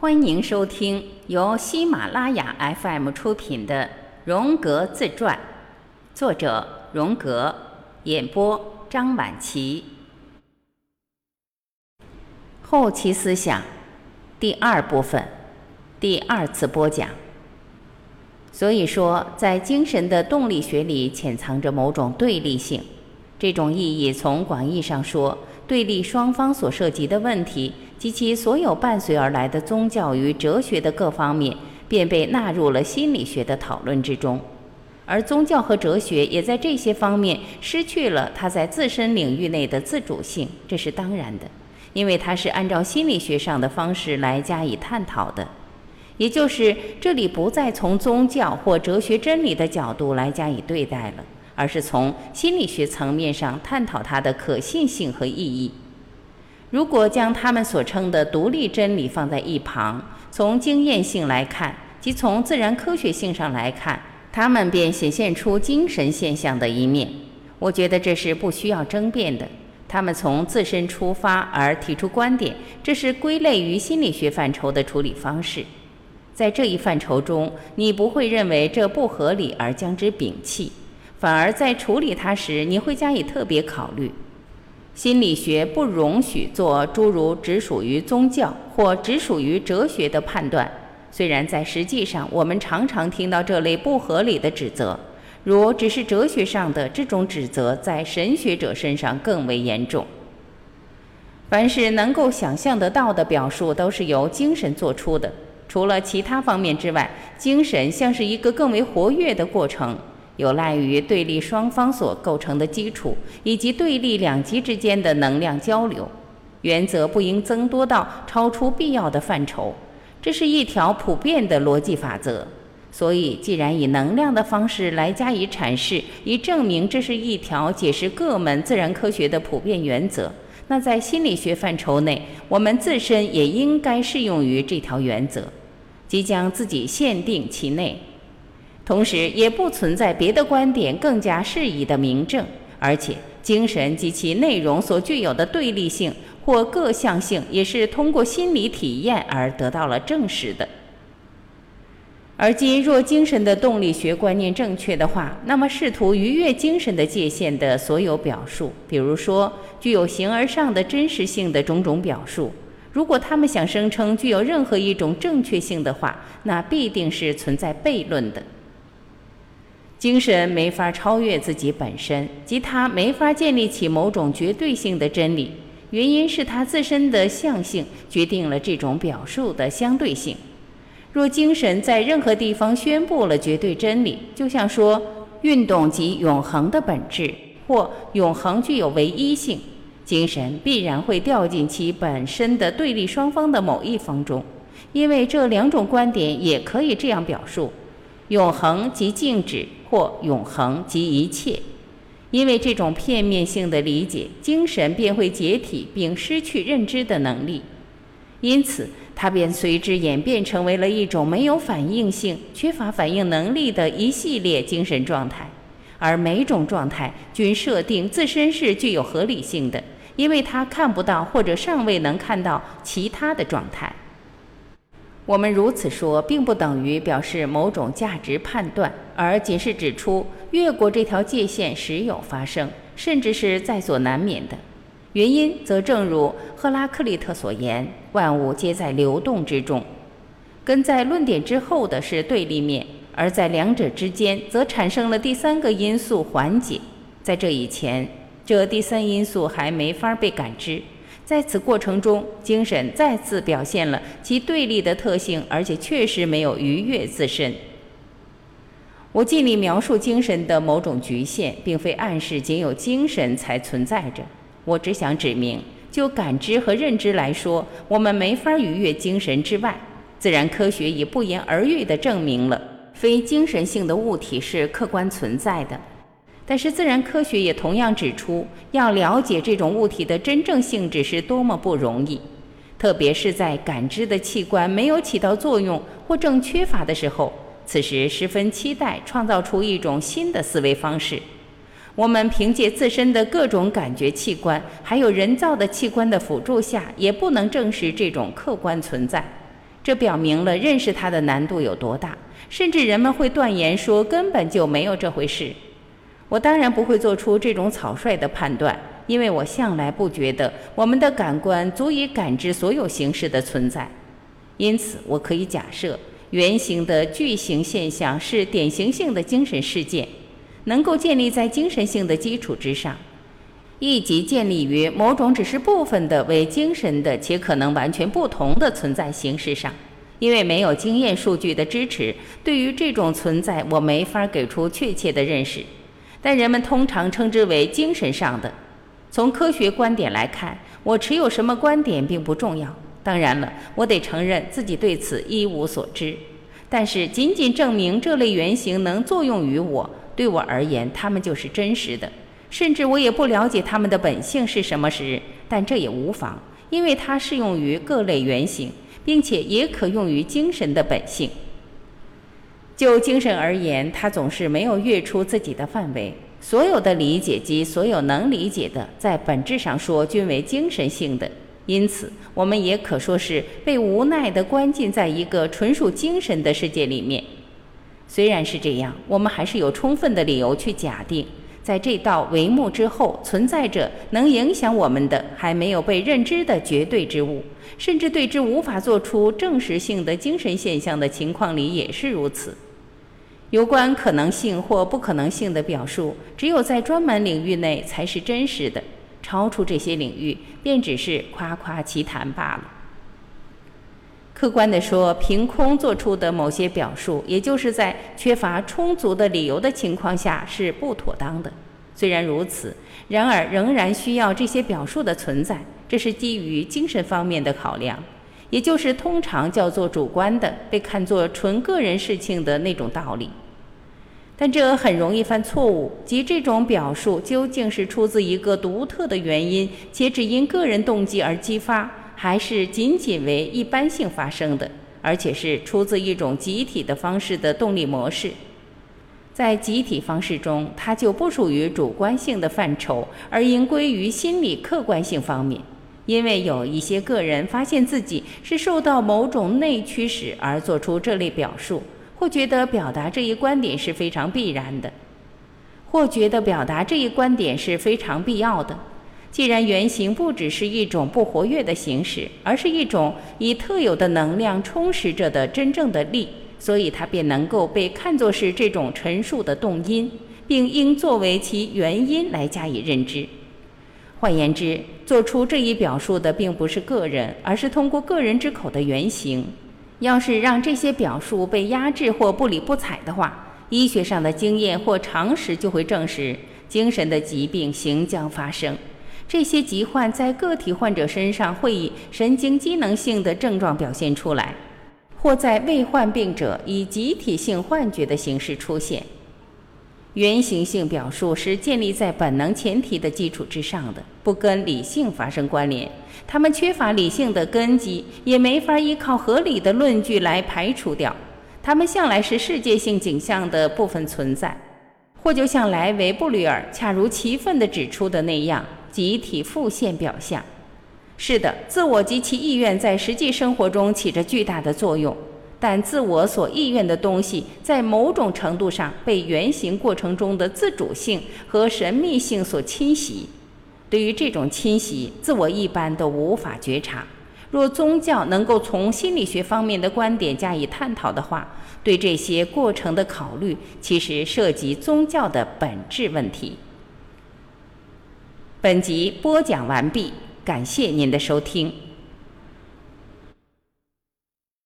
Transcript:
欢迎收听由喜马拉雅 FM 出品的《荣格自传》，作者荣格，演播张晚琪。后期思想第二部分，第二次播讲。所以说，在精神的动力学里潜藏着某种对立性，这种意义从广义上说，对立双方所涉及的问题。及其所有伴随而来的宗教与哲学的各方面，便被纳入了心理学的讨论之中，而宗教和哲学也在这些方面失去了它在自身领域内的自主性，这是当然的，因为它是按照心理学上的方式来加以探讨的，也就是这里不再从宗教或哲学真理的角度来加以对待了，而是从心理学层面上探讨它的可信性和意义。如果将他们所称的独立真理放在一旁，从经验性来看，即从自然科学性上来看，他们便显现出精神现象的一面。我觉得这是不需要争辩的。他们从自身出发而提出观点，这是归类于心理学范畴的处理方式。在这一范畴中，你不会认为这不合理而将之摒弃，反而在处理它时，你会加以特别考虑。心理学不容许做诸如只属于宗教或只属于哲学的判断，虽然在实际上我们常常听到这类不合理的指责，如只是哲学上的这种指责，在神学者身上更为严重。凡是能够想象得到的表述，都是由精神做出的，除了其他方面之外，精神像是一个更为活跃的过程。有赖于对立双方所构成的基础，以及对立两极之间的能量交流。原则不应增多到超出必要的范畴，这是一条普遍的逻辑法则。所以，既然以能量的方式来加以阐释，以证明这是一条解释各门自然科学的普遍原则，那在心理学范畴内，我们自身也应该适用于这条原则，即将自己限定其内。同时，也不存在别的观点更加适宜的明证，而且精神及其内容所具有的对立性或各项性，也是通过心理体验而得到了证实的。而今，若精神的动力学观念正确的话，那么试图逾越精神的界限的所有表述，比如说具有形而上的真实性的种种表述，如果他们想声称具有任何一种正确性的话，那必定是存在悖论的。精神没法超越自己本身，即它没法建立起某种绝对性的真理。原因是它自身的象性决定了这种表述的相对性。若精神在任何地方宣布了绝对真理，就像说运动即永恒的本质，或永恒具有唯一性，精神必然会掉进其本身的对立双方的某一方中，因为这两种观点也可以这样表述：永恒即静止。或永恒即一切，因为这种片面性的理解，精神便会解体并失去认知的能力，因此它便随之演变成为了一种没有反应性、缺乏反应能力的一系列精神状态，而每种状态均设定自身是具有合理性的，因为它看不到或者尚未能看到其他的状态。我们如此说，并不等于表示某种价值判断，而仅是指出越过这条界限时有发生，甚至是在所难免的。原因则正如赫拉克利特所言：“万物皆在流动之中。”跟在论点之后的是对立面，而在两者之间则产生了第三个因素缓解。在这以前，这第三因素还没法被感知。在此过程中，精神再次表现了其对立的特性，而且确实没有逾越自身。我尽力描述精神的某种局限，并非暗示仅有精神才存在着。我只想指明，就感知和认知来说，我们没法逾越精神之外。自然科学已不言而喻地证明了，非精神性的物体是客观存在的。但是自然科学也同样指出，要了解这种物体的真正性质是多么不容易，特别是在感知的器官没有起到作用或正缺乏的时候。此时十分期待创造出一种新的思维方式。我们凭借自身的各种感觉器官，还有人造的器官的辅助下，也不能证实这种客观存在。这表明了认识它的难度有多大，甚至人们会断言说根本就没有这回事。我当然不会做出这种草率的判断，因为我向来不觉得我们的感官足以感知所有形式的存在。因此，我可以假设圆形的巨型现象是典型性的精神事件，能够建立在精神性的基础之上，以及建立于某种只是部分的为精神的且可能完全不同的存在形式上。因为没有经验数据的支持，对于这种存在，我没法给出确切的认识。但人们通常称之为精神上的。从科学观点来看，我持有什么观点并不重要。当然了，我得承认自己对此一无所知。但是，仅仅证明这类原型能作用于我，对我而言，它们就是真实的。甚至我也不了解它们的本性是什么时，但这也无妨，因为它适用于各类原型，并且也可用于精神的本性。就精神而言，它总是没有越出自己的范围。所有的理解及所有能理解的，在本质上说均为精神性的。因此，我们也可说是被无奈地关进在一个纯属精神的世界里面。虽然是这样，我们还是有充分的理由去假定，在这道帷幕之后存在着能影响我们的还没有被认知的绝对之物，甚至对之无法做出证实性的精神现象的情况里也是如此。有关可能性或不可能性的表述，只有在专门领域内才是真实的，超出这些领域，便只是夸夸其谈罢了。客观地说，凭空做出的某些表述，也就是在缺乏充足的理由的情况下是不妥当的。虽然如此，然而仍然需要这些表述的存在，这是基于精神方面的考量。也就是通常叫做主观的，被看作纯个人事情的那种道理，但这很容易犯错误，即这种表述究竟是出自一个独特的原因，且只因个人动机而激发，还是仅仅为一般性发生的，而且是出自一种集体的方式的动力模式。在集体方式中，它就不属于主观性的范畴，而应归于心理客观性方面。因为有一些个人发现自己是受到某种内驱使而做出这类表述，或觉得表达这一观点是非常必然的，或觉得表达这一观点是非常必要的。既然原型不只是一种不活跃的形式，而是一种以特有的能量充实着的真正的力，所以它便能够被看作是这种陈述的动因，并应作为其原因来加以认知。换言之，做出这一表述的并不是个人，而是通过个人之口的原型。要是让这些表述被压制或不理不睬的话，医学上的经验或常识就会证实，精神的疾病行将发生。这些疾患在个体患者身上会以神经机能性的症状表现出来，或在未患病者以集体性幻觉的形式出现。原型性表述是建立在本能前提的基础之上的，不跟理性发生关联。它们缺乏理性的根基，也没法依靠合理的论据来排除掉。它们向来是世界性景象的部分存在，或就像莱维布吕尔恰如其分地指出的那样，集体复现表象。是的，自我及其意愿在实际生活中起着巨大的作用。但自我所意愿的东西，在某种程度上被原型过程中的自主性和神秘性所侵袭。对于这种侵袭，自我一般都无法觉察。若宗教能够从心理学方面的观点加以探讨的话，对这些过程的考虑，其实涉及宗教的本质问题。本集播讲完毕，感谢您的收听。